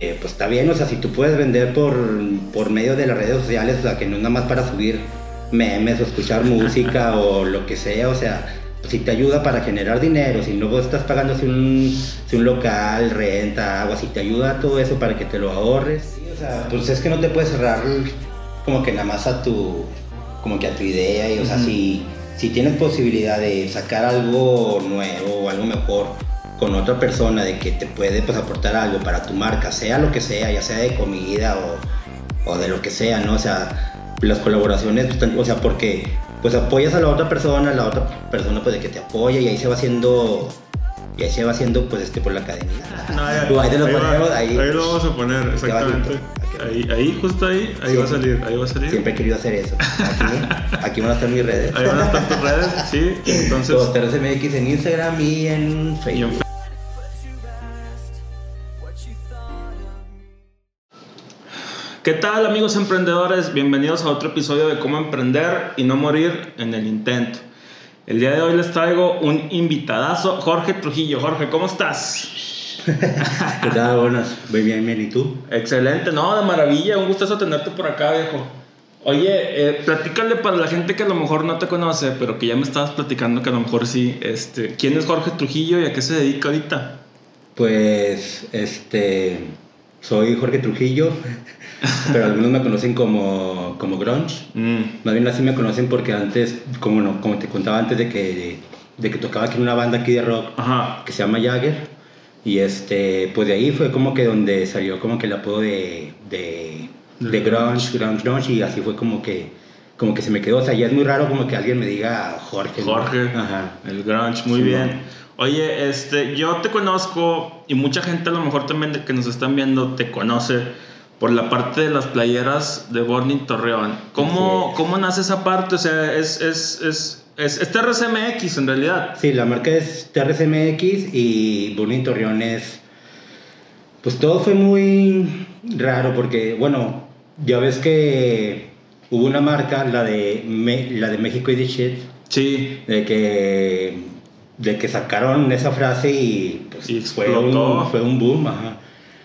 eh, pues está bien, o sea, si tú puedes vender por, por medio de las redes sociales, o sea, que no es nada más para subir memes o escuchar música o lo que sea, o sea, pues si te ayuda para generar dinero, si no estás pagando si un, si un local, renta, agua, si te ayuda todo eso para que te lo ahorres, sí, o sea, pues es que no te puedes cerrar como que nada más a tu, como que a tu idea, y o sea, si, si tienes posibilidad de sacar algo nuevo o algo mejor, con otra persona de que te puede pues, aportar algo para tu marca, sea lo que sea, ya sea de comida o, o de lo que sea, ¿no? O sea, las colaboraciones, pues, o sea, porque pues apoyas a la otra persona, la otra persona pues de que te apoya y ahí se va haciendo y ahí se va haciendo pues este por la academia. No, ahí, ahí, te lo ahí va, ahí, ahí lo vamos a poner, exactamente. Ahí, ahí, justo ahí, ahí va a salir, ahí va a salir. Siempre he querido hacer eso. Aquí, aquí van a estar mis redes. Ahí van a estar tus redes, sí. Entonces. Todo TRCMX en Instagram y en y Facebook. ¿Qué tal amigos emprendedores? Bienvenidos a otro episodio de cómo emprender y no morir en el intento. El día de hoy les traigo un invitadazo, Jorge Trujillo. Jorge, ¿cómo estás? ¿Qué tal? Buenas. Muy bien, bien. ¿Y tú? Excelente, no, de maravilla, un gustazo tenerte por acá, viejo. Oye, eh, platícale para la gente que a lo mejor no te conoce, pero que ya me estabas platicando que a lo mejor sí. Este, ¿Quién es Jorge Trujillo y a qué se dedica ahorita? Pues, este, soy Jorge Trujillo, pero algunos me conocen como, como Grunge. Mm, Más bien así me conocen porque antes, como, no, como te contaba antes de que, de que tocaba aquí en una banda aquí de rock Ajá. que se llama Jagger. Y este, pues de ahí fue como que donde salió como que el apodo de, de, grunge, grunge, grunge, y así fue como que, como que se me quedó. O sea, ya es muy raro como que alguien me diga Jorge. ¿no? Jorge. Ajá. El grunge, muy Sí, bien. Oye, este, yo te conozco y mucha gente a lo mejor también que nos están viendo te conoce por la parte de las playeras de Burning Torreón. ¿Cómo, es. ¿cómo nace esa parte? O sea, es, es, es, es, es TRCMX en realidad. Sí, la marca es TRCMX y Burning Torreón es... Pues todo fue muy raro porque, bueno, ya ves que hubo una marca, la de, Me- la de México y the Shit, Sí. de que, de que sacaron esa frase y, pues, Y fue, un, fue un boom. ajá.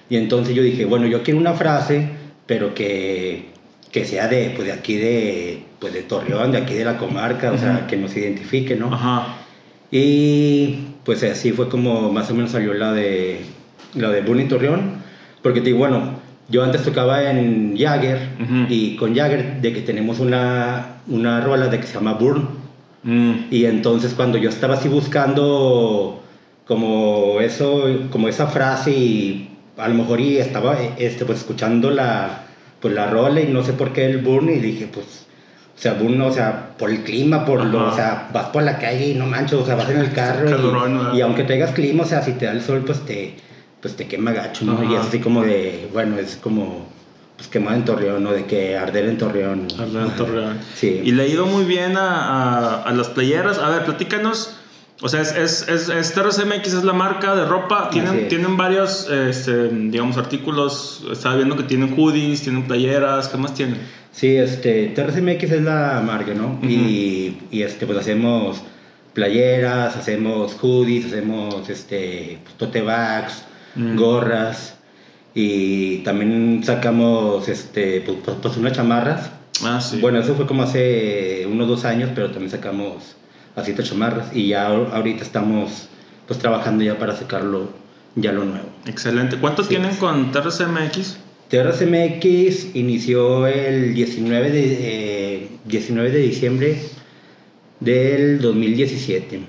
Y entonces yo dije, bueno, yo quiero una frase, pero que, que sea de, pues, de aquí de, pues, de Torreón, de aquí de la comarca, o sea, que nos identifique, ¿no? Ajá. Y pues así fue como más o menos salió la de, la de Burning Torreón. Porque te digo, bueno, yo antes tocaba en Jagger Ujú. y con Jagger de que tenemos una, una rola de que se llama Burn. Mm, Y entonces cuando yo estaba así buscando como eso, como esa frase y a lo mejor y estaba este, pues escuchando la, pues la rola y no sé por qué el burn y dije pues, o sea, burn, o sea, por el clima, por lo, o sea, vas por la calle y no manches, o sea, vas en el carro y, y aunque traigas clima, o sea, si te da el sol pues te, pues te quema gacho, ¿no? Ajá. Y es así como de, bueno, es como, pues quemado en Torreón, ¿no? De que arder en Torreón. Arder en Torreón. Sí. Y le ha ido muy bien a, a, a las playeras. A ver, platícanos. O sea, es, es, es, es TRCMX es la marca de ropa. Tienen, tienen varios, este, digamos, artículos. Estaba viendo que tienen hoodies, tienen playeras. ¿Qué más tienen? Sí, este, TRCMX es la marca, ¿no? Y, y, este, pues hacemos playeras, hacemos hoodies, hacemos este, tote bags, Mm. gorras y también sacamos este, pues, pues, pues, unas chamarras. Ah, sí. Bueno, eso fue como hace unos dos años, pero también sacamos así estas chamarras y ya ahor- ahorita estamos pues trabajando ya para sacarlo ya lo nuevo. Excelente. ¿Cuánto Sí. tienen con TRCMX? TRCMX inició el 19 de, eh, 19 de diciembre del 2017.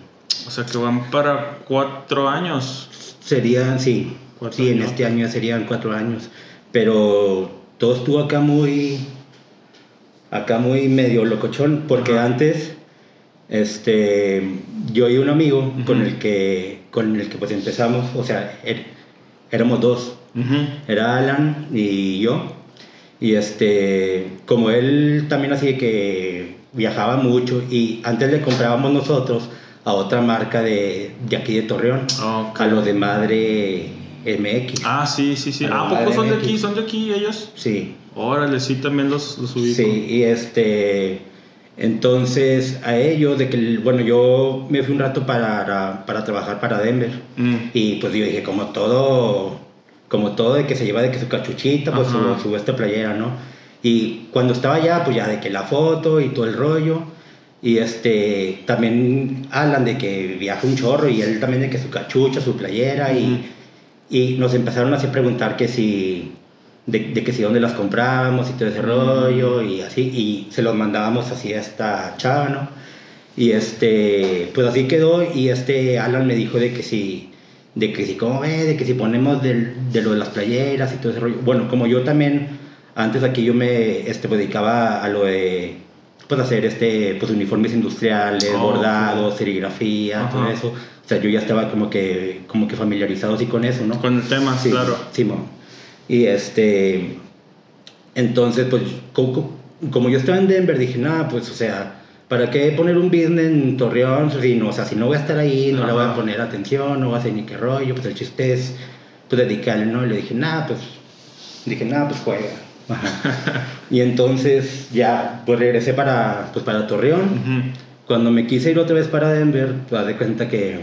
O sea, que van para cuatro años. Serían, sí, Cuatro sí, en este año serían cuatro años. Pero todo estuvo acá muy, acá muy medio locochón, porque antes, este, yo y un amigo con el que, con el que pues empezamos, o sea, er- éramos dos, era Alan y yo. Y este, como él también así que viajaba mucho y antes le comprábamos nosotros a otra marca de, de aquí de Torreón, Ok. a los de Madre MX. Ah, sí, sí, sí. Ah, la ¿a poco son de aquí? ¿Son de aquí ellos? Sí, Órale, sí, también los, los ubico. sí, y este, entonces a ellos, de que, bueno, yo me fui un rato para, para trabajar para Denver. Mm. Y pues yo dije, como todo, como todo de que se lleva de que su cachuchita, pues su, su esta playera, ¿no? Y cuando estaba allá, pues ya de que la foto y todo el rollo. Y este, también hablan de que viaja un chorro y él también de que su cachucha, su playera y, y nos empezaron así a preguntar que si, de, de que si dónde las comprábamos y todo ese rollo y así, y se los mandábamos así a esta chava, ¿no? Y este, pues así quedó y este Alan me dijo de que si, de que si, ¿cómo ve? De que si ponemos del- de lo de las playeras y todo ese rollo. Bueno, como yo también, antes aquí yo me este, pues, dedicaba a lo de, pues hacer este, pues uniformes industriales, Oh, bordados, serigrafía, todo Ajá. eso. O sea, yo ya estaba como que, como que familiarizado así con eso, ¿no? Con el tema, Sí, claro. Simón. Y este, entonces, pues, como, como yo estaba en Denver, dije, nada, pues, o sea, ¿para qué poner un business en Torreón? Si no, o sea, si no voy a estar ahí, no le voy a Ajá. poner atención, no voy a hacer ni qué rollo, pues el chiste es, pues, dedicarle, ¿no? Y le dije, nada, pues, dije, nada, pues, juega. Ajá. y entonces, ya, pues, regresé para, pues, para Torreón. Ujú. Cuando me quise ir otra vez para Denver, pues, de cuenta que,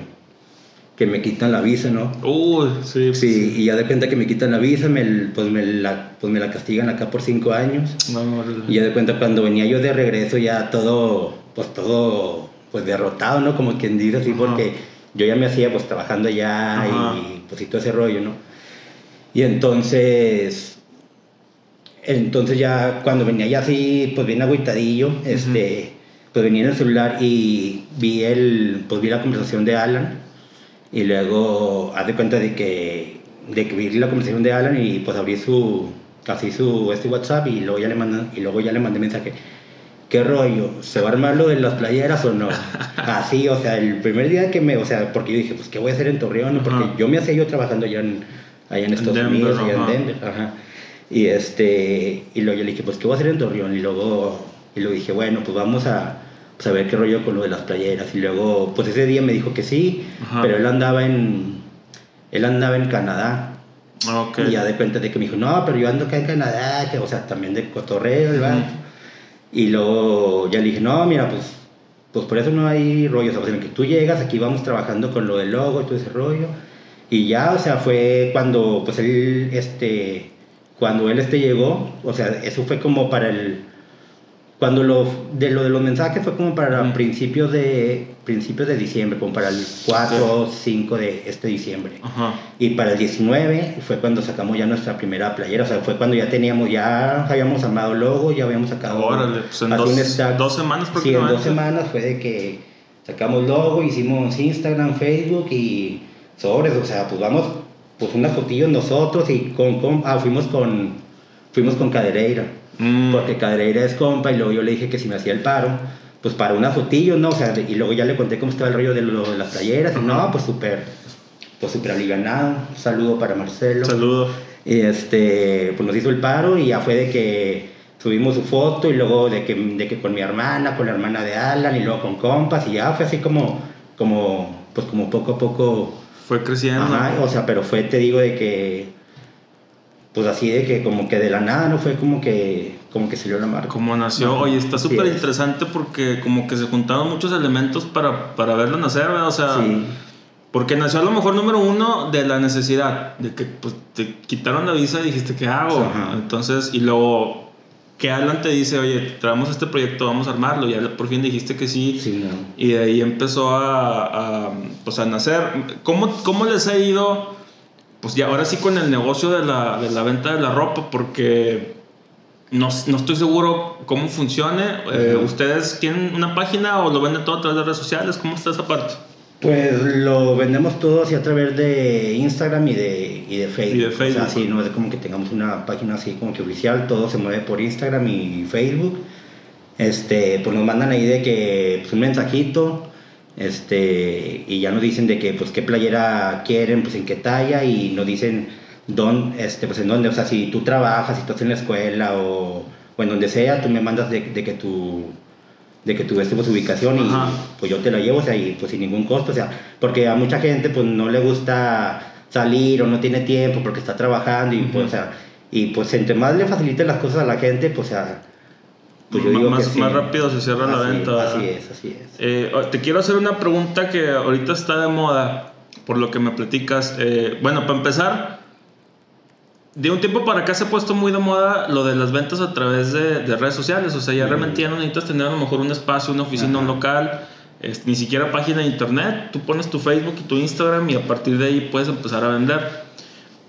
que me quitan la visa, ¿no? Uy, sí. Sí, y ya de cuenta que me quitan la visa, me, pues, me la, pues me la castigan acá por cinco años. No, órale. Y ya de cuenta cuando venía yo de regreso ya todo, pues todo, pues derrotado, ¿no? Como quien dice así, Ajá. porque yo ya me hacía pues trabajando allá Ajá. y pues y todo ese rollo, ¿no? Y entonces, entonces ya cuando venía ya así, pues bien agüitadillo, este, pues venía en el celular y vi el, pues vi la conversación de Alan y luego haz de cuenta de que, de que vi la conversación de Alan y pues abrí su, así su, este WhatsApp y luego ya le mandé, y luego ya le mandé mensaje. ¿Qué rollo? ¿Se va a armar lo de las playeras o no? Así, o sea, el primer día que me, o sea, porque yo dije, pues, ¿qué voy a hacer en Torreón? Porque Ajá. yo me hacía yo trabajando allá en, allá en Estados Denver, Unidos, allá en Denver, ajá. Y este, y luego yo le dije, pues, ¿qué voy a hacer en Torreón? Y luego, y luego dije, bueno, pues vamos a, pues, a ver qué rollo con lo de las playeras. Y luego, pues ese día me dijo que sí, Ajá. pero él andaba en, él andaba en Canadá. Y ya de cuenta de que me dijo, no, pero yo ando acá en Canadá, que, o sea, también de cotorreo, el vato. Ujú. Y luego ya le dije, no, mira, pues, pues por eso no hay rollo. O sea, pues, en que tú llegas, aquí vamos trabajando con lo del logo y todo ese rollo. Y ya, o sea, fue cuando, pues él, este, cuando él este llegó, o sea, eso fue como para el, cuando lo de lo de los mensajes fue como para Ujú. principios de, principios de diciembre, como para el 4 o 5 de este diciembre. Ajá. Y para el 19 fue cuando sacamos ya nuestra primera playera, o sea, fue cuando ya teníamos, ya habíamos armado logo, ya habíamos sacado Órale, pues en dos, stack. dos semanas Sí, en dos semanas fue de que sacamos logo, hicimos Instagram, Facebook y sobres, o sea, pues vamos, pues unas fotillos nosotros y con, con ah, fuimos con, fuimos con Cadereira, Mm. porque Cadereira es compa y luego yo le dije que si me hacía el paro, pues para unas fotillos, ¿no? O sea, y luego ya le conté cómo estaba el rollo de, lo- de las playeras y no, pues súper, pues súper alivianado, un saludo para Marcelo. Saludo. Y este, pues nos hizo el paro y ya fue de que subimos su foto y luego de que, de que con mi hermana, con la hermana de Alan y luego con compas y ya fue así como, como, pues como poco a poco, Fue creciendo. ajá, o sea, pero fue, te digo, de que, pues así de que como que de la nada, no fue como que, como que salió la marca. Como nació. Oye, está súper es. interesante porque como que se juntaron muchos elementos para, para verlo nacer, ¿verdad? O sea, Sí, porque nació a lo mejor número uno de la necesidad, de que pues, te quitaron la visa y dijiste, ¿qué hago? Ajá. Entonces, y luego que Alan te dice, oye, traemos este proyecto, vamos a armarlo, y ya por fin dijiste que sí. sí, no. Y de ahí empezó a, a, pues a nacer. ¿Cómo, ¿Cómo les ha ido? Pues ya ahora sí con el negocio de la, de la venta de la ropa, porque no, no estoy seguro cómo funcione. Eh. ¿Ustedes tienen una página o lo venden todo a través de redes sociales? ¿Cómo está esa parte? Pues lo vendemos todo así a través de Instagram y de, y de Facebook. Y de Facebook. O sea, sí, no es como que tengamos una página así como que oficial, todo se mueve por Instagram y Facebook. Este, pues nos mandan ahí de que pues, un mensajito, este, y ya nos dicen de que pues qué playera quieren, pues en qué talla, y nos dicen dónde, este, pues en dónde, o sea, si tú trabajas, si estás en la escuela o, o en donde sea, tú me mandas de, de que tu de que tú pues, ubicación y Ajá. pues yo te la llevo, o sea, y pues sin ningún costo, o sea, porque a mucha gente pues no le gusta salir o no tiene tiempo porque está trabajando y pues, o sea, y pues entre más le facilite las cosas a la gente, pues, o sea, pues yo digo más, que sí. más rápido se cierra la Así- venta. Así es, así es. Eh, te quiero hacer una pregunta que ahorita está de moda, por lo que me platicas. Eh, bueno, para empezar, de un tiempo para acá se ha puesto muy de moda lo de las ventas a través de, de redes sociales. O sea, ya realmente ya no necesitas tener a lo mejor un espacio, una oficina, un local, ni siquiera página de internet. Tú pones tu Facebook y tu Instagram y a partir de ahí puedes empezar a vender.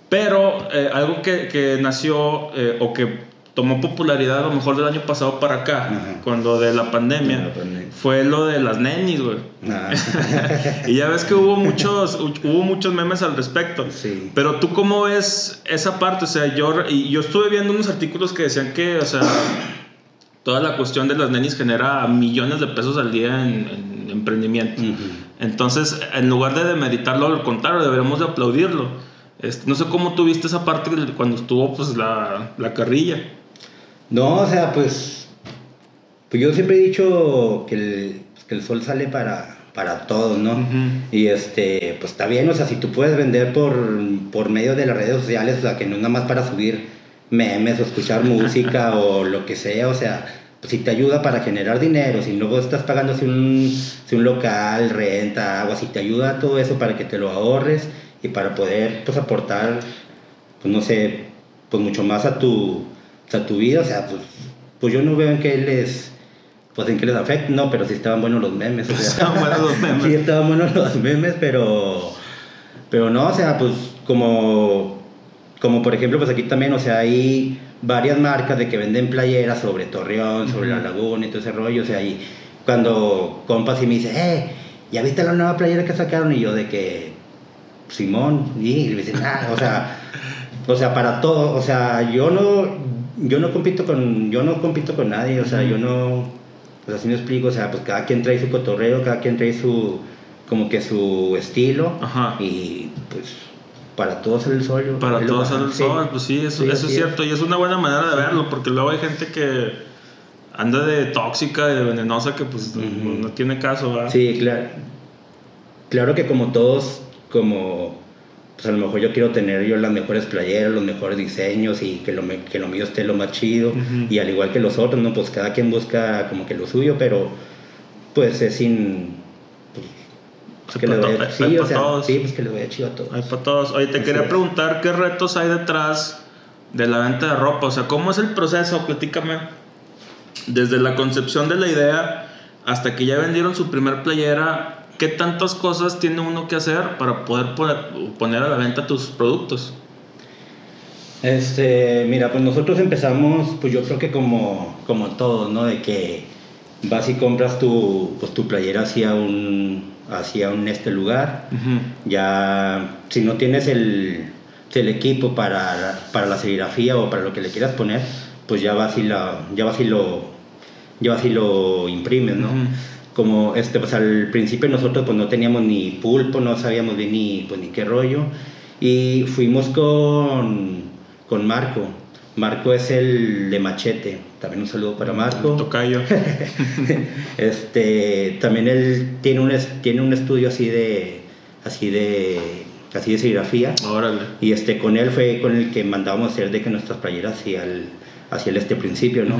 Pero eh, algo que, que nació eh, o que tomó popularidad a lo mejor del año pasado para acá, Ajá. cuando de la pandemia, De la pandemia. fue lo de las nenis, güey. Ah, Y ya ves que hubo muchos, hubo muchos memes al respecto. Sí. Pero tú cómo ves esa parte, o sea, yo, y yo estuve viendo unos artículos que decían que, o sea, toda la cuestión de las nenis genera millones de pesos al día en, en emprendimiento. Entonces, en lugar de demeritarlo, al contrario, deberíamos de aplaudirlo. Este, no sé cómo tú viste esa parte cuando estuvo pues la, la carrilla. No, o sea, pues, pues yo siempre he dicho que el, que el sol sale para, para todos, ¿no? Y este, pues está bien, o sea, si tú puedes vender por, por medio de las redes sociales, o sea, que no es nada más para subir memes o escuchar música o lo que sea, o sea, pues si te ayuda para generar dinero, si luego estás pagando si un, si un local, renta, agua, si te ayuda todo eso para que te lo ahorres y para poder, pues, aportar, pues, no sé, pues mucho más a tu, a tu vida, o sea, pues, pues yo no veo en qué les, pues en qué les afecta, no, pero sí estaban buenos los memes, o sea. Estaban buenos los memes. Sí, estaban buenos los memes, pero, pero no, o sea, pues como, como por ejemplo, pues aquí también, o sea, hay varias marcas de que venden playeras sobre Torreón, sobre la laguna y todo ese rollo, o sea, y cuando compas y me dice, eh, ¿ya viste la nueva playera que sacaron? Y yo de que, Simón, y me dicen, ah, o sea, o sea, para todo, o sea, yo no, yo no compito con, yo no compito con nadie, o sea, yo no, pues así me explico, o sea, pues cada quien trae su cotorreo, cada quien trae su, como que su estilo, Ajá. y pues para todos el sol. Para es lo todos baján, el sí. sol, pues sí, eso, Sí, eso es es. cierto. Y es una buena manera de verlo, porque luego hay gente que anda de tóxica y de venenosa que pues no- no tiene caso, ¿verdad? Sí, claro. Claro que como todos, como pues a lo mejor yo quiero tener yo las mejores playeras, los mejores diseños y que lo, me- que lo mío esté lo más chido. Ujú. Y al igual que los otros, ¿no? Pues cada quien busca como que lo suyo, pero pues es sin... Pues, que le pa' vaya, sí, hay o pa' sea, todos. sí, pues que vaya chido a todos. Hay para todos. Oye, te Así quería es. preguntar qué retos hay detrás de la venta de ropa. O sea, ¿cómo es el proceso? Platícame. Desde la concepción de la idea hasta que ya vendieron su primer playera, ¿qué tantas cosas tiene uno que hacer para poder poner, a la venta tus productos? Este, mira, pues nosotros empezamos, pues yo creo que como, como todos, ¿no? De que vas y compras tu, pues tu playera hacia un, hacia un este lugar. Ya, si no tienes el, el equipo para, para la serigrafía o para lo que le quieras poner, pues ya vas y, la, ya vas y, lo, ya vas y lo imprimes, ¿no? Como este, pues al principio nosotros pues no teníamos ni pulpo, no sabíamos bien ni, pues, ni qué rollo. Y fuimos con, con Marco. Marco es el de Machete. También un saludo para Marco. Tocayo. este, también él tiene un, tiene un estudio así de, así de, así de serigrafía. Órale. Y este, con él fue con el que mandábamos hacer de que nuestras playeras hacia el, hacia el este principio, ¿no?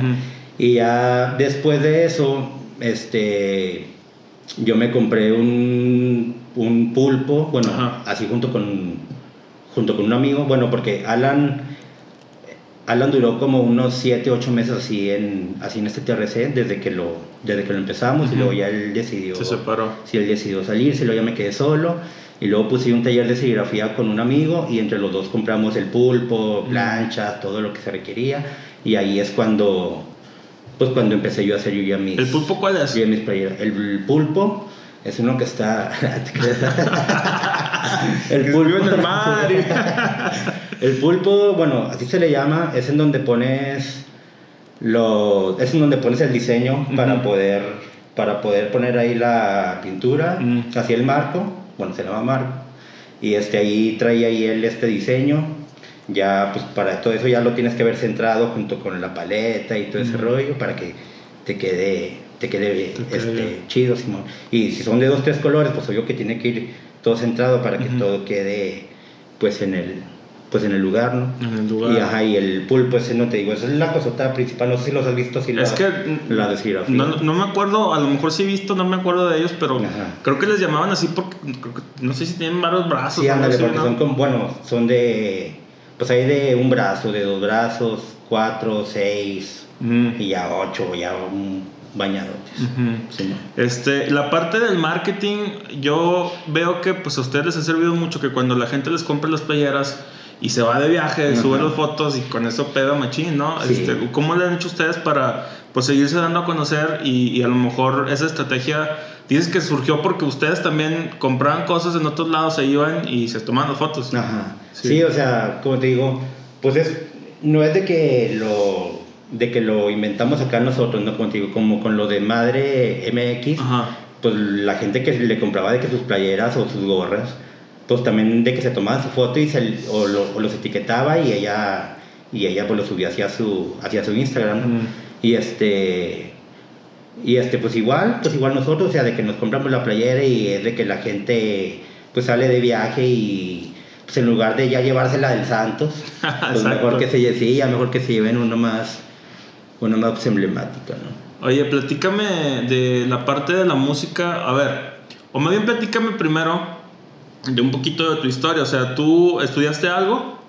Y ya después de eso, este, yo me compré un, un pulpo, bueno, Ajá. así junto con, junto con un amigo, bueno, porque Alan, Alan duró como unos 7, 8 meses así en, así en este TRC, desde que lo, desde que lo empezamos, y Ujú. luego ya él decidió... Se separó. Sí, él decidió salirse, luego ya me quedé solo. Y luego puse un taller de serigrafía con un amigo y entre los dos compramos el pulpo, planchas, todo lo que se requería. Y ahí es cuando, pues cuando empecé yo a hacer yo ya mis... ¿El pulpo cuál es? yo mis playeras. El pulpo es uno que está... Que vive en el mar. el pulpo, bueno, así se le llama, es en donde pones lo, es en donde pones el diseño para poder para poder poner ahí la pintura Mm. hacia el marco, bueno, se llama marco. Y este ahí trae ahí él este diseño. Ya pues para todo eso ya lo tienes que ver centrado junto con la paleta y todo ese rollo para que te quede te quede, Te quede este, chido, Simón. Y si son de dos, tres colores, pues obvio que tiene que ir todo centrado para que todo quede pues en el pues en el lugar, ¿no? En el lugar. Y ajá, y el pulpo ese no te digo, esa es la cosota principal, no sé si los has visto, si Es la, que la de no, no me acuerdo, a lo mejor sí he visto, no me acuerdo de ellos, pero Ajá. creo que les llamaban así porque creo que- no sé si tienen varios brazos. Sí, ándale, porque ¿no? son como, bueno, son de, pues hay de un brazo, de dos brazos, cuatro, seis, y ya ocho, ya un. Sí, ¿no? Este, la parte del marketing, yo veo que pues a ustedes les ha servido mucho que cuando la gente les compra las playeras y se va de viaje, sube las fotos y con eso pega machín, ¿no? Sí. Este, ¿Cómo le han hecho ustedes para pues seguirse dando a conocer y, y a lo mejor esa estrategia, dices que surgió porque ustedes también compraban cosas en otros lados, se iban y se tomaban las fotos? Ajá. Sí. Sí. o sea, como te digo, pues es, no es de que lo de que lo inventamos acá nosotros, ¿no? Como te digo, como con lo de Madre MX, Ajá. pues la gente que le compraba de que sus playeras o sus gorras, pues también de que se tomaban su foto y se, o, lo- o los etiquetaba y ella y ella pues lo subía hacia su hacia su Instagram. Mm. y este y este pues igual pues igual nosotros o sea de que nos compramos la playera y es de que la gente pues sale de viaje y pues en lugar de ya llevársela del Santos pues mejor que se sí ya mejor que se lleven uno más uno más pues, emblemático no Oye, platícame de la parte de la música. A ver, o más bien platícame primero de un poquito de tu historia. O sea, ¿tú estudiaste algo?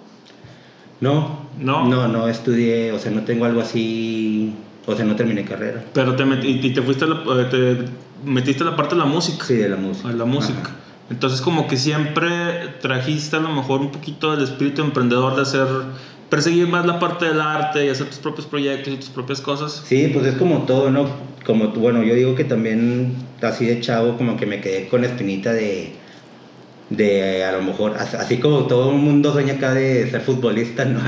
no ¿No? no no estudié o sea no tengo algo así o sea no terminé carrera Pero te, met- y te fuiste a la, eh, te metiste a la parte de la música. sí de la música A la música. Ajá. Entonces como que siempre trajiste a lo mejor un poquito del espíritu emprendedor de hacer, perseguir más la parte del arte y hacer tus propios proyectos y tus propias cosas. Sí, pues es como todo, ¿no? Como, bueno, yo digo que también así de chavo como que me quedé con la espinita de, de a lo mejor, as- así como todo el mundo sueña acá de ser futbolista, ¿no?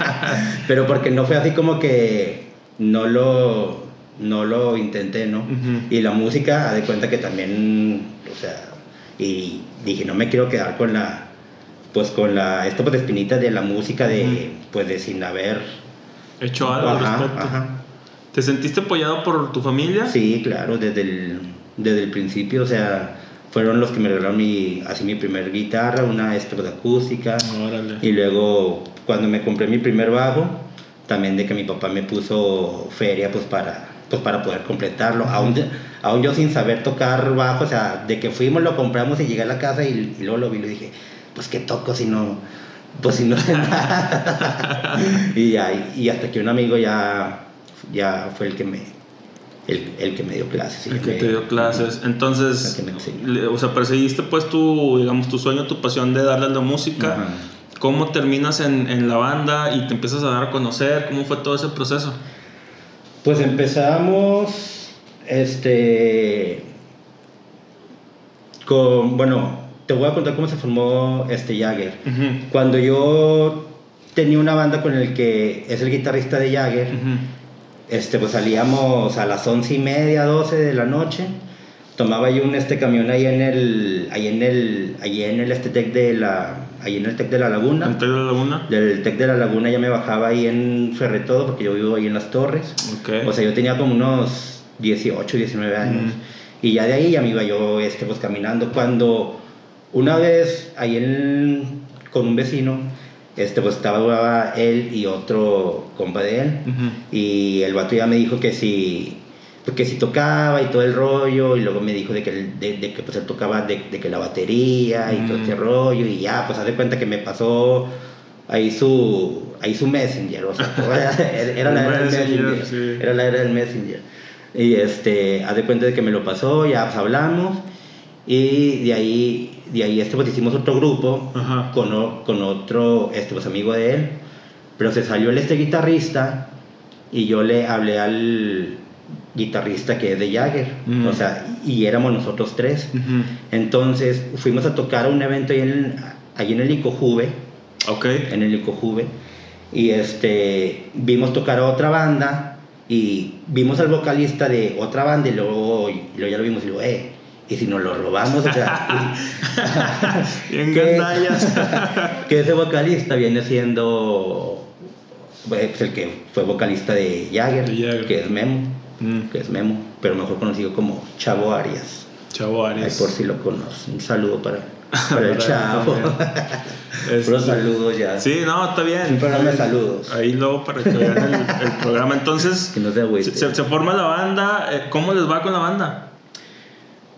Pero porque no fue así como que no lo, no lo intenté, ¿no? Y la música, haz de cuenta que también, o sea, y dije, no me quiero quedar con la, pues con la, esto pues espinita de la música, de, Ujú. pues de sin haber... Hecho algo al Ajá, respecto. ajá. ¿Te sentiste apoyado por tu familia? Sí, claro, desde el, desde el principio, o sea, fueron los que me regalaron mi, así mi primer guitarra, una acústica, Órale. y luego cuando me compré mi primer bajo, también de que mi papá me puso feria pues para, pues para poder completarlo, aún, aún yo sin saber tocar bajo, o sea, de que fuimos, lo compramos y llegué a la casa y, y luego lo vi y le dije, pues qué toco si no, pues si no sé nada. y, ya, y hasta que un amigo ya, ya fue el que me, el, el que me dio clases. El que me- te dio clases. Entonces, El que me enseñó. le- o sea, perseguiste pues tu, digamos, tu sueño, tu pasión de darle a la música. ¿Cómo terminas en, en la banda y te empiezas a dar a conocer? ¿Cómo fue todo ese proceso? Pues empezamos, este, con, bueno, te voy a contar cómo se formó este Jagger. Cuando yo tenía una banda con el que es el guitarrista de Jagger, este, pues salíamos a las once y media, 12 de la noche, tomaba yo un este camión ahí en el, ahí en el, ahí en el este tec de la, ahí en el tec de la laguna. ¿Antes de la laguna? Del Tec de la Laguna ya me bajaba ahí en Ferretodo, porque yo vivo ahí en las Torres. Ok. O sea, yo tenía como unos 18, 19 años. Mm. Y ya de ahí ya me iba yo este, pues, caminando. Cuando una vez ahí en- con un vecino, este, pues estaba él y otro compa de él. Ujú. Y el vato ya me dijo que si, porque si tocaba y todo el rollo, y luego me dijo de que, él- de, de que pues él tocaba de, de que la batería y todo Mm. este rollo, y ya, pues haz de cuenta que me pasó ahí su, ahí su messenger, o sea, era, la era del Messenger, messenger, sí. era la era del messenger. Y este, haz de cuenta de que me lo pasó, ya pues hablamos, y de ahí, de ahí este, pues hicimos otro grupo Ajá. con, o- con otro este, pues, amigo de él, pero se salió el este guitarrista y yo le hablé al guitarrista que es de Jagger, Mm. o sea, y éramos nosotros tres. Entonces fuimos a tocar a un evento ahí en, ahí en el Icojuve, Ok. en el Icojuve, y este, vimos tocar a otra banda y vimos al vocalista de otra banda y luego, y luego ya lo vimos y luego, eh, y si nos lo robamos, o sea, Bien ¿Qué? gandallas. que ese vocalista viene siendo pues, el que fue vocalista de Jagger, De Jagger. que es Memo, Mm, que es Memo, pero mejor conocido como Chavo Arias. Chavo Ahí Arias. por si lo conoce. Un saludo para, para el Para Chavo. Este, Puros saludos ya. Sí, no, está bien. Un programa de saludos. Ahí luego para que vean el, el programa. Entonces, Que no se se, se forma la banda. eh, ¿Cómo les va con la banda?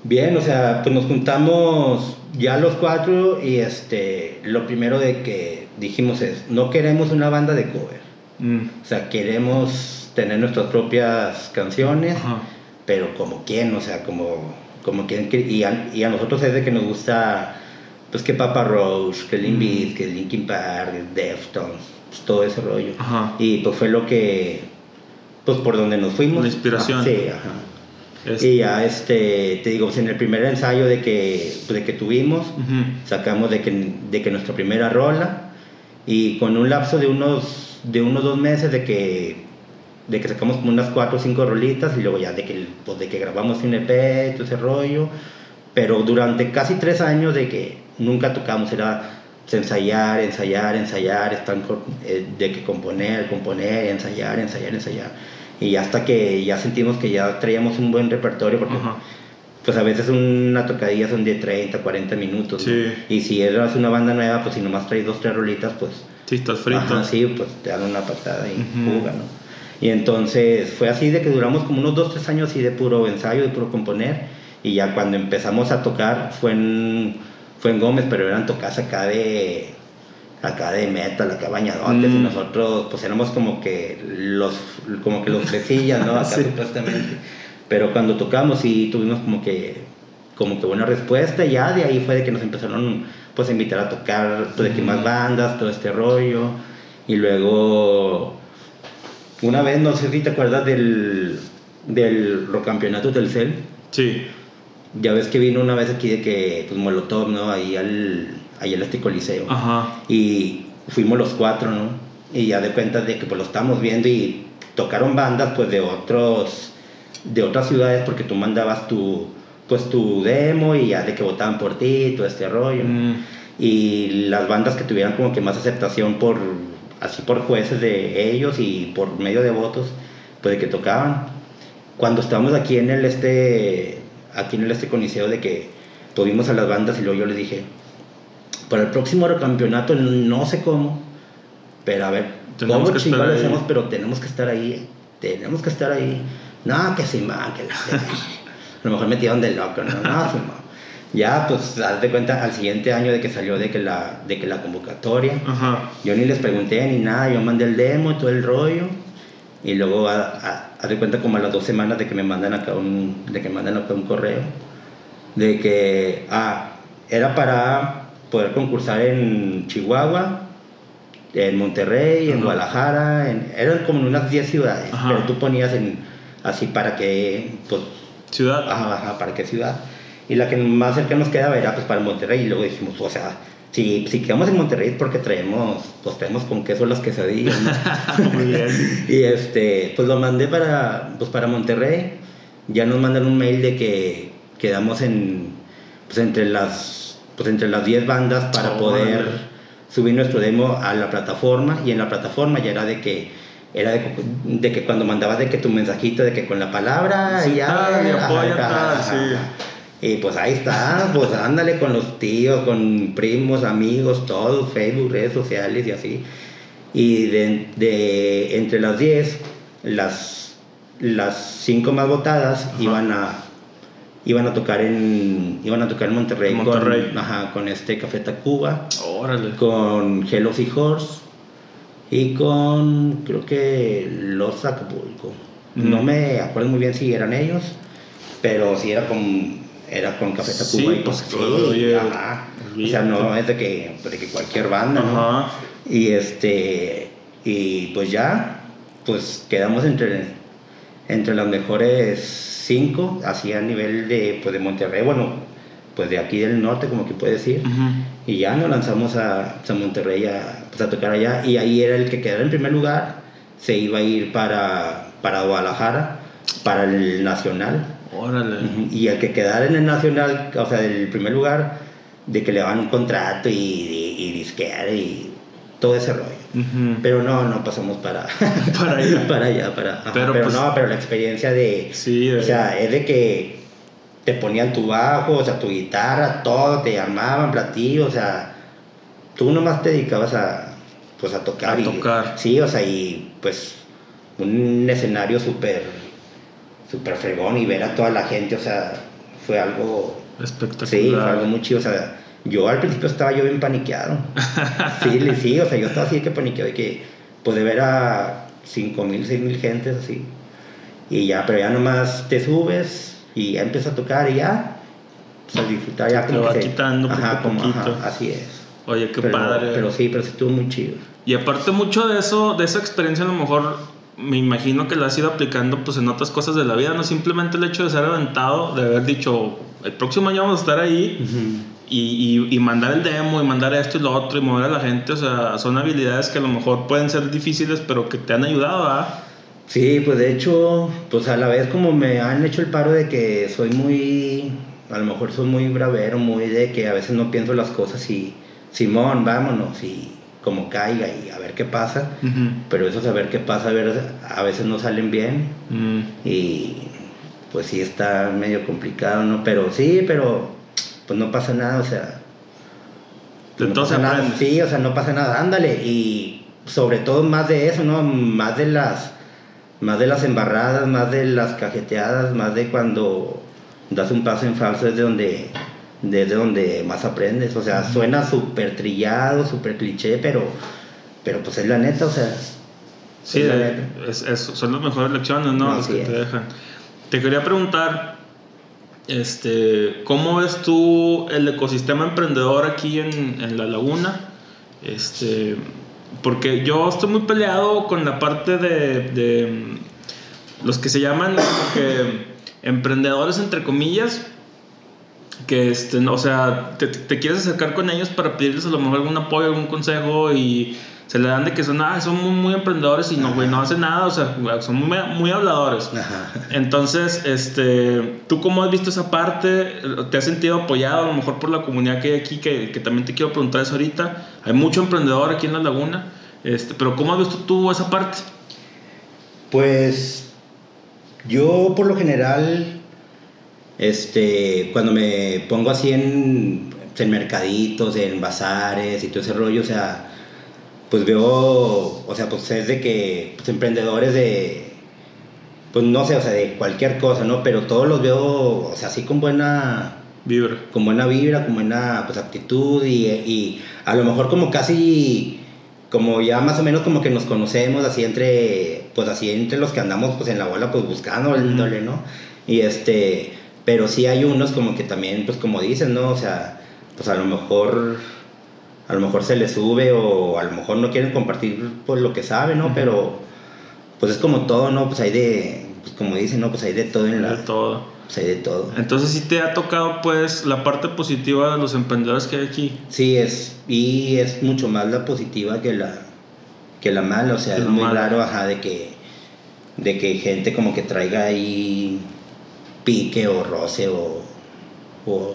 Bien, o sea, pues nos juntamos ya los cuatro y este, lo primero de que dijimos es, no queremos una banda de cover. Mm. O sea, queremos tener nuestras propias canciones, Ajá. pero como quien, o sea, como, como quien. Y a, y a nosotros es de que nos gusta, pues que Papa Roach, que Limp Mm. Que Linkin Park, Deftones, pues, todo ese rollo. Ajá. Y pues fue lo que, pues por donde nos fuimos. La inspiración. Ah, sí, ajá. Y ya, este, te digo, pues, en el primer ensayo de que, pues, de que tuvimos, sacamos de que, de que nuestra primera rola y con un lapso de unos, de unos dos meses de que, de que sacamos como unas cuatro o cinco rolitas y luego ya de que, pues, de que grabamos un EP, todo ese rollo, pero durante casi tres años de que nunca tocamos, era ensayar, ensayar, ensayar, estar con- eh, de que componer, componer, ensayar, ensayar, ensayar. Y hasta que ya sentimos que ya traíamos un buen repertorio, porque Ajá. pues a veces una tocadilla son de 30, 40 minutos. ¿no? Sí. Y si eres una banda nueva, pues si nomás traes dos, tres rolitas, pues Sí, estás frito. ajá, sí, pues te dan una patada y Ujú. fuga, ¿no? Y entonces fue así de que duramos como unos dos, tres años así de puro ensayo, de puro componer. Y ya cuando empezamos a tocar fue en, fue en Gómez, pero eran tocadas acá de acá de metal, acá bañadotes, y Mm. nosotros pues éramos como que los como que los fresillas, ¿no? Acá Sí. supuestamente. Pero cuando tocamos sí tuvimos como que como que buena respuesta y ya de ahí fue de que nos empezaron pues a invitar a tocar pues, de que más bandas, todo este rollo. Y luego una vez no sé si te acuerdas del del Rocampeonato del CEL. Sí. Ya ves que vino una vez aquí de que pues Molotov, ¿no? Ahí al ahí al este coliseo. Ajá. Y fuimos los cuatro, ¿no? Y ya de cuenta de que pues lo estábamos viendo y tocaron bandas pues de otros de otras ciudades porque tú mandabas tu pues tu demo y ya de que votaban por ti todo este rollo. Mm. Y las bandas que tuvieran como que más aceptación por así por jueces de ellos y por medio de votos pues de que tocaban. Cuando estábamos aquí en el este aquí en el este coliseo de que tuvimos a las bandas y luego yo les dije para el próximo campeonato no sé cómo, pero a ver, ¿cómo que chingado estar le ahí. hacemos? Pero tenemos que estar ahí, tenemos que estar ahí. No, que sí, man, que la... a lo mejor me tiraron de loco, no, no, sí, man. Ya, pues, haz de cuenta, al siguiente año de que salió de que la, de que la convocatoria, Ajá. yo ni les pregunté ni nada, yo mandé el demo y todo el rollo. Y luego, haz de cuenta como a las dos semanas de que me mandan acá un, de que mandan acá un correo, de que, ah, era para poder concursar en Chihuahua, en Monterrey, en. Guadalajara, en- eran como en unas 10 ciudades, Ajá. pero tú ponías en, así para que, pues, Ciudad. Ajá, ajá, para qué ciudad. Y la que más cerca nos quedaba era pues para Monterrey. Y luego dijimos, o sea, si, si quedamos en Monterrey es porque traemos, pues traemos con queso las quesadillas. ¿no? Muy bien. y este, pues lo mandé para, pues para Monterrey. Ya nos mandan un mail de que quedamos en, pues entre las, pues entre las 10 bandas para Órale. poder subir nuestro demo a la plataforma. Y en la plataforma ya era de que era de, de que cuando mandabas de que tu mensajito de que con la palabra Sí, ya tal, y ajá, apoya ajá, tal, ajá, sí. Y pues ahí está pues ándale con los tíos con primos amigos todos Facebook redes sociales y así y de, de entre las 10 las las cinco más votadas Ajá. iban a iban a tocar en iban a tocar en Monterrey, con ajá, con este Café Tacuba Órale. con Hello Horse y con creo que Los Acapulco. Mm. No me acuerdo muy bien si eran ellos, pero sí era con era con Café Sí, Tacuba y pues, sí, oye, ajá. O sea, no es de que, de que cualquier banda, ¿no? Ajá. Y este y pues ya pues quedamos entre entre las mejores cinco, así a nivel de pues de Monterrey, bueno, pues de aquí del norte como que puede decir. Y ya nos lanzamos a, a Monterrey a, pues, a tocar allá. Y ahí era el que quedara en primer lugar. Se iba a ir para, para Guadalajara, para el Nacional. Órale. Y el que quedara en el Nacional, o sea, del primer lugar, de que le van un contrato y, y, y disquear y todo ese rollo. Pero no, no pasamos para, Para allá. para allá, para, ajá. Pero, pero, pues, no, pero la experiencia de, Sí, de- o sea, es de que te ponían tu bajo, o sea, tu guitarra, todo, te llamaban, platillos, o sea, tú nomás te dedicabas a, pues, a tocar. A y- tocar. Sí, o sea, y pues un escenario súper, súper fregón y ver a toda la gente, o sea, fue algo, espectacular. sí, fue algo muy chido, o sea, yo al principio estaba yo bien paniqueado. Sí, sí, o sea, yo estaba así que paniqueado de que, pues de ver a 5 mil, 6 mil gentes así. Y ya, pero ya nomás te subes y ya empiezas a tocar y ya, pues a disfrutar ya Te como va que se- quitando poco ajá, como, ajá, poquito. así es. Oye, qué pero, padre. Pero sí, pero sí estuvo muy chido. Y aparte mucho de eso, de esa experiencia a lo mejor me imagino que la has ido aplicando pues en otras cosas de la vida, no simplemente el hecho de ser aventado, de haber dicho, el próximo año vamos a estar ahí y, y- y mandar el demo y mandar esto y lo otro y mover a la gente, o sea, son habilidades que a lo mejor pueden ser difíciles pero que te han ayudado, ¿ah? Sí, pues de hecho, pues a la vez como me han hecho el paro de que soy muy, a lo mejor soy muy bravero, muy de que a veces no pienso las cosas y, Simón, vámonos y como caiga y a ver qué pasa. Pero eso saber qué pasa, a, ver, a veces no salen bien Mm. y pues sí está medio complicado, ¿no? Pero sí, pero pues no pasa nada, o sea... De no pasa nada. Sí, o sea, no pasa nada, ándale. Y sobre todo más de eso, ¿no? Más de las, más de las embarradas, más de las cajeteadas, más de cuando das un paso en falso es de donde, desde donde más aprendes. O sea, suena súper trillado, súper cliché, pero, pero pues es la neta, o sea... Sí, es la eh, neta. es- es- son las mejores lecciones, ¿no? Las que te dejan. Te quería preguntar, este, ¿cómo ves tú el ecosistema emprendedor aquí en, en La Laguna? Este, porque yo estoy muy peleado con la parte de, de, los que se llaman que emprendedores entre comillas, que este, o sea, te, te quieres acercar con ellos para pedirles a lo mejor algún apoyo, algún consejo y se le dan de que son, ah, son muy, muy emprendedores y no, güey, no hacen nada, o sea, son muy, muy habladores. Ajá. Entonces, este, ¿tú cómo has visto esa parte? ¿Te has sentido apoyado a lo mejor por la comunidad que hay aquí? Que, que también te quiero preguntar eso ahorita. Hay mucho emprendedor aquí en La Laguna, este, pero ¿cómo has visto tú esa parte? Pues yo por lo general, este, cuando me pongo así en, en mercaditos, en bazares y todo ese rollo, o sea, pues veo, o sea, pues es de que pues, emprendedores de, pues no sé, o sea, de cualquier cosa, ¿no? Pero todos los veo, o sea, así con buena, Vibra. con buena vibra, con buena pues, actitud y, y a lo mejor como casi, como ya más o menos como que nos conocemos así entre, pues así entre los que andamos pues en la bola pues buscando ¿no? Y este, pero sí hay unos como que también pues como dicen, ¿no? O sea, pues a lo mejor, a lo mejor se les sube o a lo mejor no quieren compartir pues lo que saben, ¿no? Pero pues es como todo, ¿no? Pues hay de, pues como dicen, ¿no? Pues hay de todo en la, De todo. pues hay de todo. Entonces sí te ha tocado pues la parte positiva de los emprendedores que hay aquí. Sí, es, y es mucho más la positiva que la, que la mala, o sea, es muy mala. raro, ajá, de que, de que gente como que traiga ahí pique o roce o, o,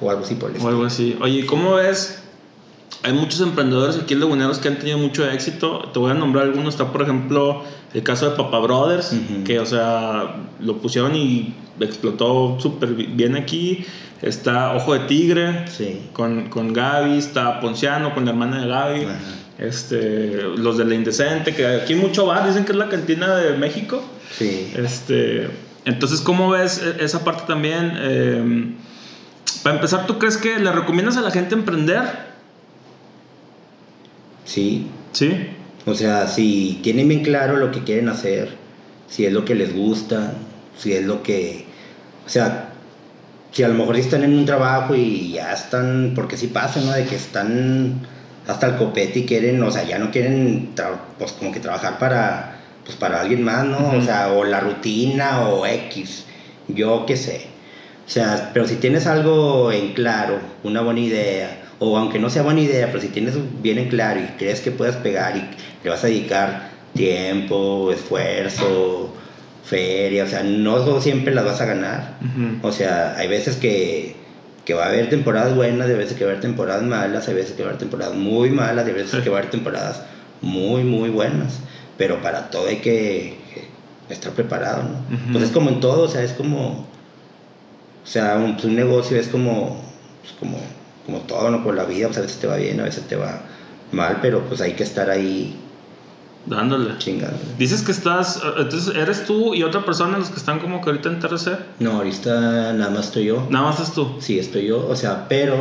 o algo así por el O estilo. algo así. Oye, ¿cómo ves? Hay muchos emprendedores aquí en Laguneros que han tenido mucho éxito. Te voy a nombrar algunos. Está, por ejemplo, el caso de Papa Brothers, Ujú. que, o sea, lo pusieron y explotó súper bien aquí. Está Ojo de Tigre Sí. con, con Gaby. Está Ponciano con la hermana de Gaby. Ajá. Este, los de La Indecente, que aquí mucho bar. Dicen que es la cantina de México. Sí. Este, entonces, ¿cómo ves e- esa parte también? Eh, para empezar, ¿tú crees que le recomiendas a la gente emprender? Sí. Sí. O sea, si tienen bien claro lo que quieren hacer, si es lo que les gusta, si es lo que... O sea, si a lo mejor están en un trabajo y ya están, porque sí pasa, ¿no? De que están hasta el copete y quieren, o sea, ya no quieren, pues como que trabajar para, pues para alguien más, ¿no? O sea, o la rutina o X, yo qué sé. O sea, pero si tienes algo en claro, una buena idea, o aunque no sea buena idea, pero si tienes bien en claro y crees que puedes pegar y le vas a dedicar tiempo, esfuerzo, feria, o sea, no siempre las vas a ganar. O sea, hay veces que, que va a haber temporadas buenas, hay veces que va a haber temporadas malas, hay veces que va a haber temporadas muy malas, hay veces Sí. que va a haber temporadas muy, muy buenas. Pero para todo hay que estar preparado, ¿no? Ujú. Pues es como en todo, o sea, es como... O sea, un, pues un negocio es como, pues como, como todo, ¿no? Con la vida, pues a veces te va bien, a veces te va mal, pero pues hay que estar ahí Dándole. chingando. Dices que estás, eh, entonces, ¿eres tú y otra persona los que están como que ahorita en TRC? No, ahorita nada más estoy yo. Nada más estás tú. Sí, estoy yo, o sea, pero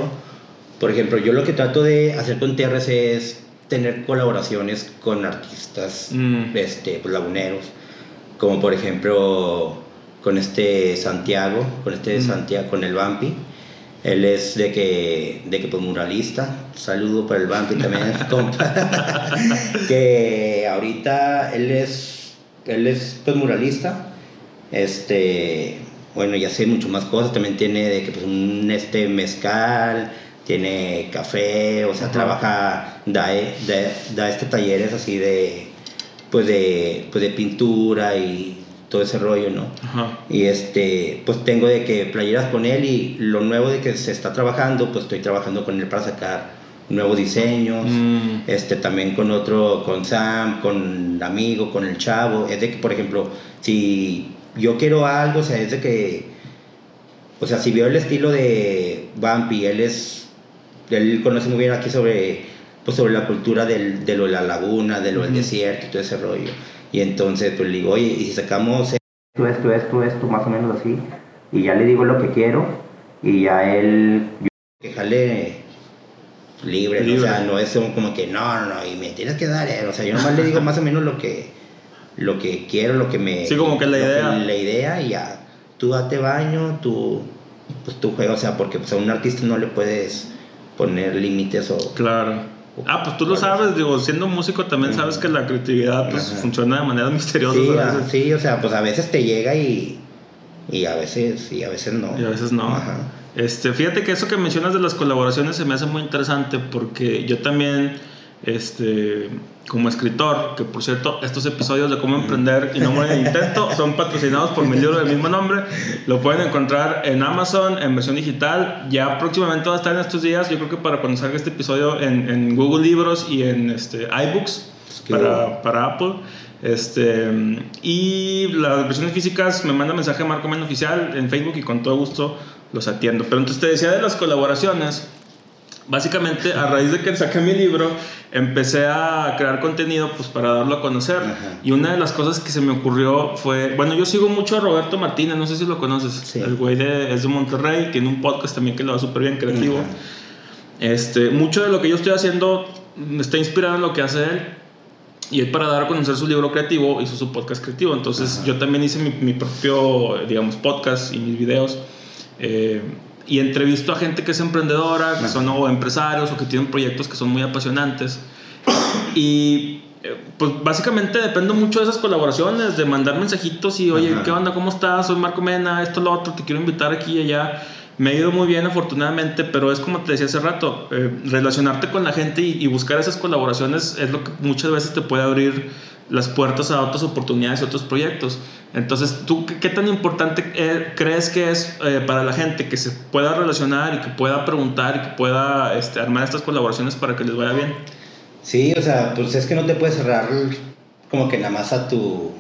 por ejemplo, yo lo que trato de hacer con TRC es tener colaboraciones con artistas Mm. este, pues, laguneros, como por ejemplo con este Santiago, con este Mm. Santiago, con el Vampi. Él es de que, de que pues muralista. Saludo para el Vampi también, compa. que ahorita él es, él es pues muralista. Este, bueno, ya sé mucho más cosas. También tiene de que pues un este mezcal, tiene café, o sea, Ajá. trabaja, da, e- da, da este talleres así de, pues de, pues de pintura y todo ese rollo, ¿no? Ajá. Y este, pues tengo de que playeras con él y lo nuevo de que se está trabajando, pues estoy trabajando con él para sacar nuevos diseños. Mm. Este, también con otro, con Sam, con el amigo, con el chavo. Es de que, por ejemplo, si yo quiero algo, o sea, es de que, o sea, si veo el estilo de Bumpy, él es, él conoce muy bien aquí sobre, pues sobre la cultura del, de lo de la laguna, de lo del Ujú. desierto y todo ese rollo. Y entonces, pues le digo, oye, y si sacamos esto, esto, esto, esto, más o menos así, y ya le digo lo que quiero, y ya él, que jale libre, ¿no? Libre. o sea, no es como que no, no, no, y me tienes que dar, eh, o sea, yo nomás le digo más o menos lo que, lo que quiero, lo que me... Sí, como que la idea. la idea y ya, tú date baño, tú, pues tú juegas, o sea, porque pues, a un artista no le puedes poner límites o... Claro. Ah, pues tú lo sabes, digo, siendo músico también sabes que la creatividad pues Ajá. funciona de manera misteriosa. Sí, a ah, veces. sí, o sea, pues a veces te llega y, y a veces, y a veces no. Y a veces no. Ajá. Este, fíjate que eso que mencionas de las colaboraciones se me hace muy interesante porque yo también, este, como escritor, que por cierto, estos episodios de cómo emprender y no morir en intento son patrocinados por mi libro del mismo nombre. Lo pueden encontrar en Amazon en versión digital. Ya próximamente va a estar en estos días. Yo creo que para cuando salga este episodio en, en Google Libros y en este, iBooks para, para Apple. Este, y las versiones físicas me manda mensaje Marco Men Oficial en Facebook y con todo gusto los atiendo. Pero entonces te decía de las colaboraciones. Básicamente, a raíz de que saqué mi libro, empecé a crear contenido pues, para darlo a conocer. Ajá. Y una de las cosas que se me ocurrió fue. Bueno, yo sigo mucho a Roberto Martínez, no sé si lo conoces. Sí. El güey de, es de Monterrey, tiene un podcast también que lo va súper bien creativo. Ajá. Este, mucho de lo que yo estoy haciendo está inspirado en lo que hace él. Y él para dar a conocer su libro creativo hizo su podcast creativo. Entonces Ajá. yo también hice mi, mi propio, digamos, podcast y mis videos. eh, y entrevisto a gente que es emprendedora, que son o empresarios o que tienen proyectos que son muy apasionantes. Y eh, pues básicamente dependo mucho de esas colaboraciones, de mandar mensajitos y, oye, Ajá. ¿qué onda? ¿Cómo estás? Soy Marco Mena, esto, lo otro, te quiero invitar aquí y allá. Me ha ido muy bien, afortunadamente, pero es como te decía hace rato, eh, relacionarte con la gente y, y buscar esas colaboraciones es lo que muchas veces te puede abrir las puertas a otras oportunidades y otros proyectos. Entonces, ¿tú qué, qué tan importante eh, crees que es eh, para la gente que se pueda relacionar y que pueda preguntar y que pueda este, armar estas colaboraciones para que les vaya bien? Sí, o sea, pues es que no te puedes cerrar como que nada más a tu,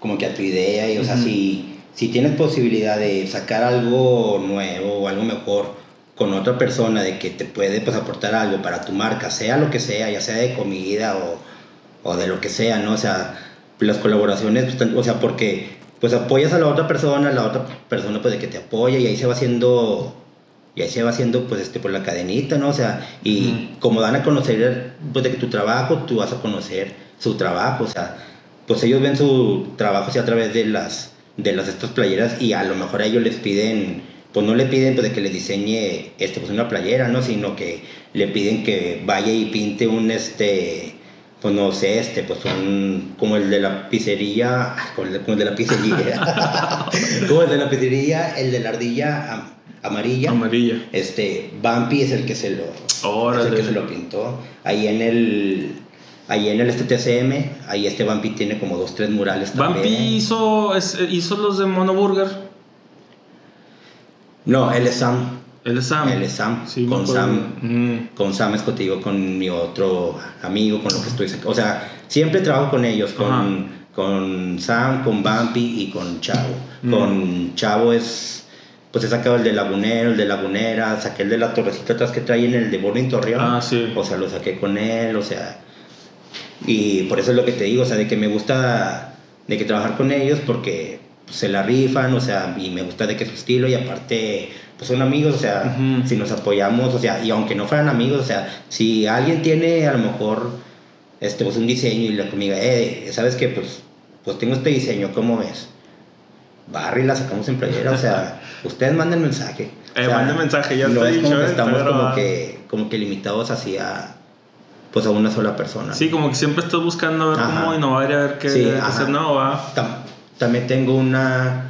como que a tu idea y, o sea, si, si tienes posibilidad de sacar algo nuevo o algo mejor con otra persona de que te puede pues aportar algo para tu marca, sea lo que sea, ya sea de comida o, o de lo que sea, ¿no? O sea, las colaboraciones, pues, o sea, porque pues apoyas a la otra persona, la otra persona pues de que te apoya y ahí se va haciendo y ahí se va haciendo pues este por la cadenita, ¿no? O sea, y como dan a conocer pues de que tu trabajo, tú vas a conocer su trabajo, o sea, pues ellos ven su trabajo así a través de las de las estas playeras y a lo mejor a ellos les piden pues no le piden pues de que les diseñe este pues una playera, ¿no? Sino que le piden que vaya y pinte un este pues no sé, este, pues un, como el de la pizzería, ah, como el de, como el de la pizzería, como el de la pizzería, el de la ardilla am- amarilla, Amarilla. este, Bumpy es el que se lo, es el que se lo pintó, ahí en el, ahí en el este TCM, ahí este Bumpy tiene como dos, tres murales también. Bumpy hizo, es- hizo los de Mono Burger. No, él es Sam, Él es Sam. él es Sam, Sí, con. Sam, Mm. con Sam es contigo, con mi otro amigo, con lo que estoy sacando. O sea, siempre trabajo con ellos, con, Ajá. con Sam, con Bumpy y con Chavo. Mm. Con Chavo es, pues he sacado el de Lagunero, el de Lagunera, saqué el de la torrecita atrás que trae en el de Borning Torreón. Ah, sí. O sea, lo saqué con él, o sea. Y por eso es lo que te digo, o sea, de que me gusta de que trabajar con ellos porque pues, se la rifan, o sea, y me gusta de que su estilo y aparte pues son amigos, o sea, si nos apoyamos, o sea, y aunque no fueran amigos, o sea, si alguien tiene a lo mejor este, pues un diseño y la conmigo, eh, ¿sabes qué? Pues, pues tengo este diseño, ¿cómo ves? Barry la sacamos en playera, o sea, ustedes manden mensaje. O Eh, sea, manden mensaje, ya no está es como dicho, que está estamos como que, como que limitados así a, pues a una sola persona. Sí, como que siempre estás buscando a ver Ajá. cómo innovar y a ver qué Sí, hacer nuevo, ¿va? Tam- también tengo una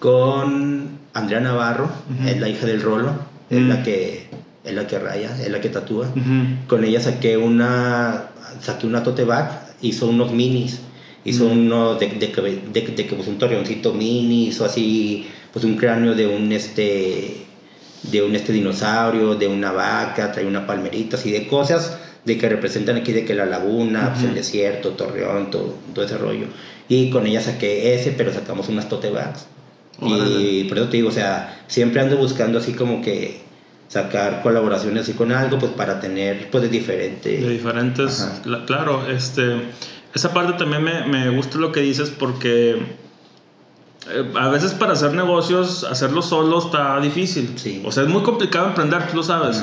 con Andrea Navarro, es la hija del Rolo, es Mm. la que es la que raya, es la que tatúa. Con ella saqué una saqué una tote bag, hizo unos minis, hizo Mm. uno de, de, que- de, que- de que, pues, un torreoncito mini, hizo así pues un cráneo de un este de un este dinosaurio, de una vaca, trae una palmerita, así de cosas de que representan aquí de que la laguna, pues, el desierto, Torreón, todo, todo ese rollo. Y con ella saqué ese, pero sacamos unas tote bags. Y por eso te digo, o sea, siempre ando buscando así como que sacar colaboraciones así con algo, pues para tener pues de diferente. de diferentes cla- claro este esa parte también me, me gusta lo que dices porque eh, a veces para hacer negocios hacerlo solo está difícil Sí. o sea es muy complicado emprender tú lo sabes.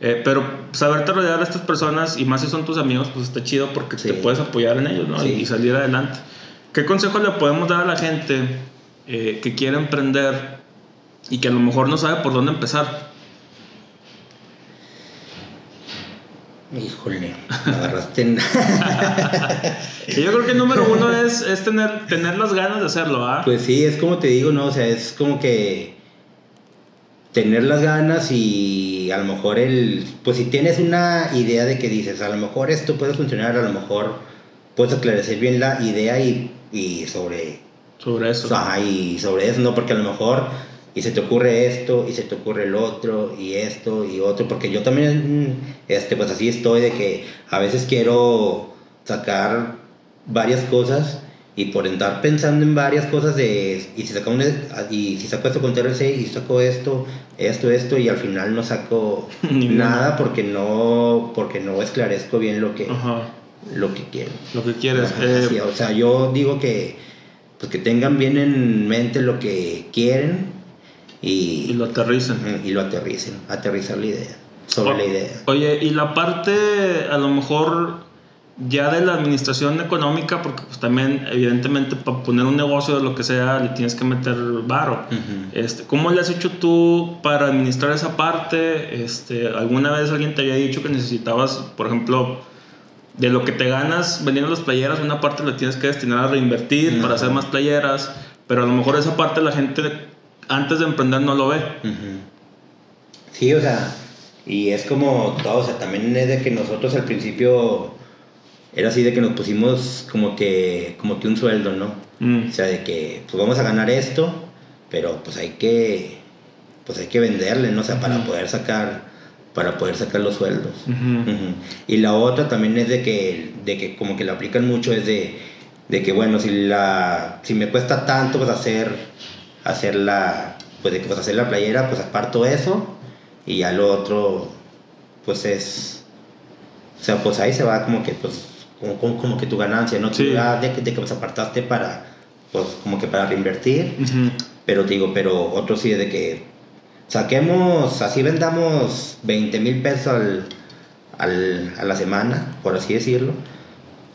Eh, pero saberte rodear a estas personas y más si son tus amigos pues está chido porque Sí. te puedes apoyar en ellos ¿no? Sí. y salir adelante ¿qué consejo le podemos dar a la gente eh, que quiere emprender y que a lo mejor no sabe por dónde empezar Híjole, me agarraste yo creo que el número uno es, es tener, tener las ganas de hacerlo, ¿ah? Pues sí, es como te digo, ¿no? O sea, es como que tener las ganas y a lo mejor el... Pues si tienes una idea de que dices, a lo mejor esto puede funcionar, a lo mejor puedes aclarecer bien la idea y, y sobre... Sobre eso. Ajá, y sobre eso, ¿no? Porque a lo mejor y se te ocurre esto y se te ocurre el otro y esto y otro, porque yo también, mm, este, pues así estoy de que a veces quiero sacar varias cosas y por andar pensando en varias cosas de y si saco un- y si saco esto con TRC y saco esto esto esto y al final no saco nada porque no porque no esclarezco bien lo que Ajá. lo que quiero Lo que quieres. Ajá, Eh, sí, o sea, yo digo que pues que tengan bien en mente lo que quieren y, y lo aterrizan. y lo aterricen, aterrizar la idea, sobre O- la idea. Oye, y la parte a lo mejor ya de la administración económica, porque pues también evidentemente para poner un negocio de lo que sea le tienes que meter varo. Ujú. Este, ¿Cómo le has hecho tú para administrar esa parte? Este, ¿Alguna vez alguien te había dicho que necesitabas, por ejemplo, de lo que te ganas vendiendo las playeras, una parte la tienes que destinar a reinvertir Ajá. para hacer más playeras? Pero a lo mejor esa parte la gente antes de emprender no lo ve. Ujú. Sí, o sea, y es como todo, o sea, también es de que nosotros al principio era así de que nos pusimos como que, como que un sueldo, ¿no? Mm. O sea, de que pues vamos a ganar esto, pero pues hay que, pues hay que venderle, ¿no? O sea, para poder sacar, para poder sacar los sueldos. Ujú. Ujú. Y la otra también es de que, de que como que la aplican mucho, es de, de que bueno, si, la, si me cuesta tanto pues hacer, hacer la, pues de pues hacer la playera, pues aparto eso y ya lo otro pues es, o sea, pues ahí se va como que pues, como, como, como que tu ganancia, ¿no? Sí. Tú, ah, de, que- de que pues apartaste para, pues como que para reinvertir, Ujú. pero te digo, pero otro sí es de que saquemos, así vendamos 20 mil pesos al, al- a la semana, por así decirlo,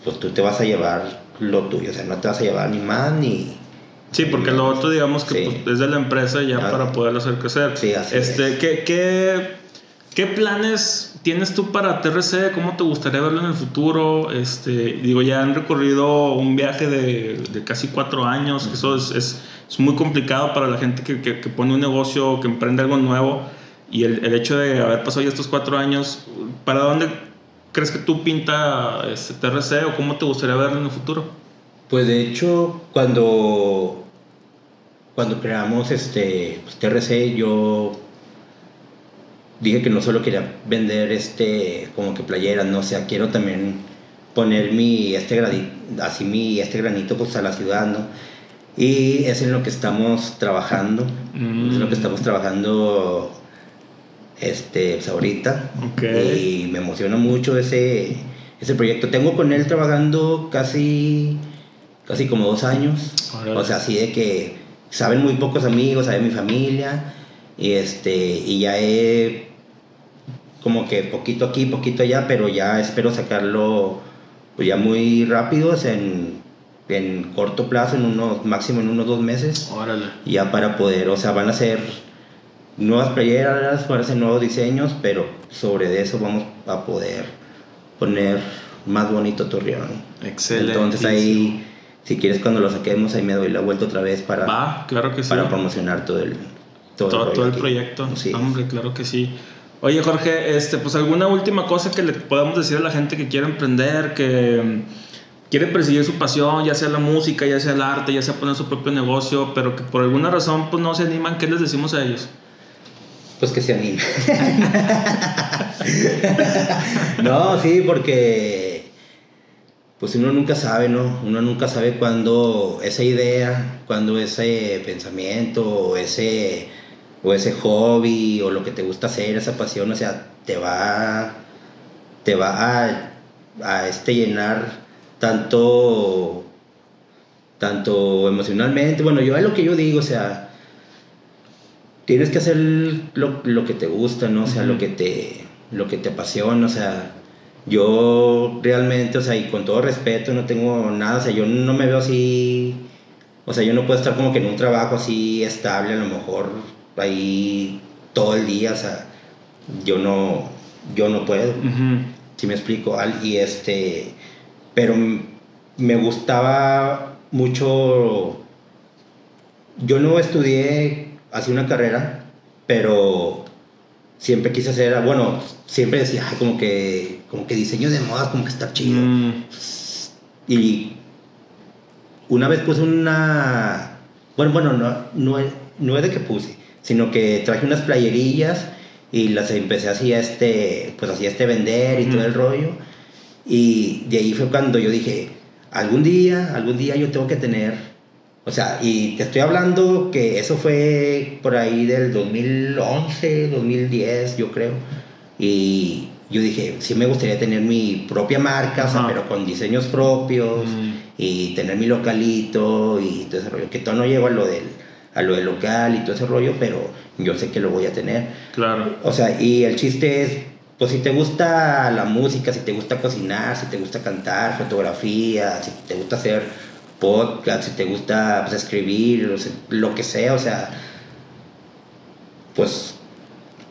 pues tú te vas a llevar lo tuyo, o sea, no te vas a llevar ni más ni... Sí, porque lo otro digamos que Sí. pues, es de la empresa ya para poderlo hacer crecer. Sí, así este, es. ¿qué, qué, qué planes tienes tú para TRC? ¿Cómo te gustaría verlo en el futuro? Este, digo, ya han recorrido un viaje de, de casi cuatro años, eso es, es, es muy complicado para la gente que, que, pone un negocio, que emprende algo nuevo. Y el, el hecho de haber pasado ya estos cuatro años, ¿para dónde crees que tú pinta este TRC o cómo te gustaría verlo en el futuro? Pues de hecho, cuando, cuando creamos este pues, TRC, yo dije que no solo quería vender este como que playeras, no o sea, quiero también poner mi este granito, así mi este granito pues a la ciudad, ¿no? Y es en lo que estamos trabajando, Mm. es lo que estamos trabajando este pues, ahorita Ok. y me emociona mucho ese ese proyecto. Tengo con él trabajando casi casi como dos años. Órale. O sea, así de que saben muy pocos amigos, sabe mi familia. Y, este, y ya he como que poquito aquí, poquito allá, pero ya espero sacarlo pues ya muy rápido, en, en corto plazo, en unos, máximo en unos dos meses. Órale. Ya para poder, o sea, van a ser nuevas playeras, van a ser nuevos diseños, pero sobre eso vamos a poder poner más bonito Torreón. Excelente. Entonces ahí, si quieres cuando lo saquemos, ahí me doy la vuelta otra vez para, Va, claro que sí. para promocionar todo el, todo, todo, el, todo el proyecto. Sí. Hombre, claro que sí. Oye, Jorge, este, pues alguna última cosa que le podamos decir a la gente que quiere emprender, que quiere perseguir su pasión, ya sea la música, ya sea el arte, ya sea poner su propio negocio, pero que por alguna razón pues no se animan, ¿qué les decimos a ellos? Pues que se anime. no, sí, porque pues uno nunca sabe, ¿no? Uno nunca sabe cuándo esa idea, cuándo ese pensamiento, ese, o ese hobby, o lo que te gusta hacer, esa pasión, o sea, te va, te va a, a este llenar tanto, tanto emocionalmente. Bueno, yo es lo que yo digo, o sea, tienes que hacer lo, lo que te gusta, ¿no? O sea, lo que te lo que te apasiona, o sea, yo realmente, o sea, y con todo respeto, no tengo nada, o sea, yo no me veo así, o sea, yo no puedo estar como que en un trabajo así estable, a lo mejor ahí todo el día, o sea, yo no, yo no puedo, si me explico, y este, pero me gustaba mucho, yo no estudié así una carrera, pero siempre quise hacer, bueno, siempre decía, "Ay, como que, como que diseño de modas, como que está chido. Mm, Y una vez puse una. Bueno, bueno, no, no, no es de que puse, sino que traje unas playerillas y las empecé así a este, pues así a este vender y todo el rollo. Y de ahí fue cuando yo dije, algún día, algún día yo tengo que tener, o sea, y te estoy hablando que eso fue por ahí del 2011, 2010, yo creo. Y yo dije, sí me gustaría tener mi propia marca, o sea, Ajá. pero con diseños propios y tener mi localito y todo ese rollo. Que todo no llego a lo del, a lo del local y todo ese rollo, pero yo sé que lo voy a tener. claro. O sea, y el chiste es, pues si te gusta la música, si te gusta cocinar, si te gusta cantar, fotografía, si te gusta hacer podcast, si te gusta pues, escribir, o sea, lo que sea, o sea, pues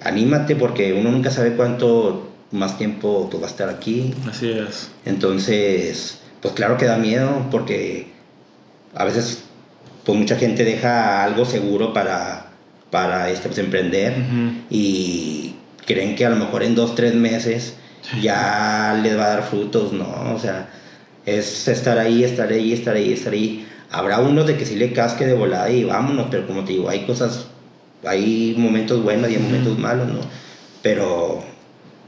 anímate porque uno nunca sabe cuánto más tiempo tú vas a estar aquí. Así es. Entonces, pues claro que da miedo porque a veces pues mucha gente deja algo seguro para, para este, pues, emprender y creen que a lo mejor en dos, tres meses ya les va a dar frutos, ¿no? O sea, es estar ahí, estar ahí, estar ahí, estar ahí. Habrá unos de que sí le casque de volada y vámonos, pero como te digo, hay cosas, hay momentos buenos y hay momentos malos, ¿no? Pero,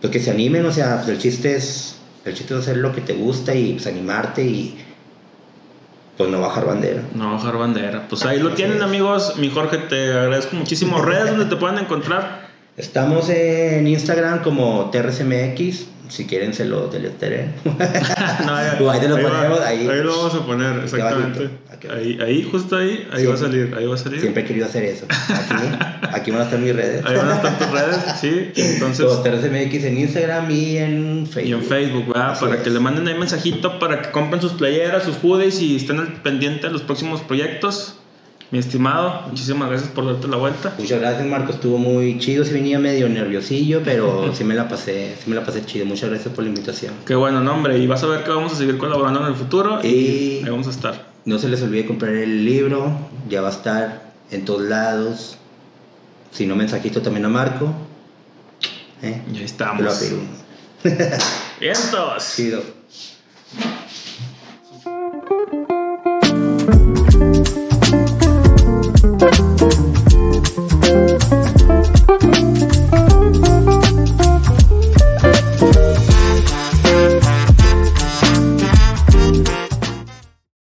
pues que se animen, o sea, pues el chiste es, el chiste es hacer lo que te gusta y pues animarte y pues no bajar bandera. No bajar bandera. Pues ahí lo tienen, amigos. Mi Jorge, te agradezco muchísimo. Redes donde te pueden encontrar. Estamos en Instagram como TRCMX, si quieren se lo. No, ahí te lo va, ponemos, ahí. lo vamos a poner, exactamente. Ahí, ahí, justo ahí, ahí va a salir, ahí va a salir. Siempre he querido hacer eso. Aquí, aquí van a estar mis redes. Ahí van a estar tus redes, sí. Entonces, TRCMX en Instagram y en Facebook. y en Facebook, ¿verdad? Así Para es. que le manden ahí mensajito para que compren sus playeras, sus hoodies y estén al pendiente de los próximos proyectos. Mi estimado, muchísimas gracias por darte la vuelta. Muchas gracias, Marco. Estuvo muy chido. Sí venía medio nerviosillo, pero sí me la pasé, sí me la pasé chido. Muchas gracias por la invitación. Qué bueno nombre, y vas a ver que vamos a seguir colaborando en el futuro y, Y- ahí vamos a estar. No se les olvide comprar el libro, ya va a estar en todos lados. Si no, mensajito también a Marco. ¿Eh? Ya estamos. ¡Vientos! Chido.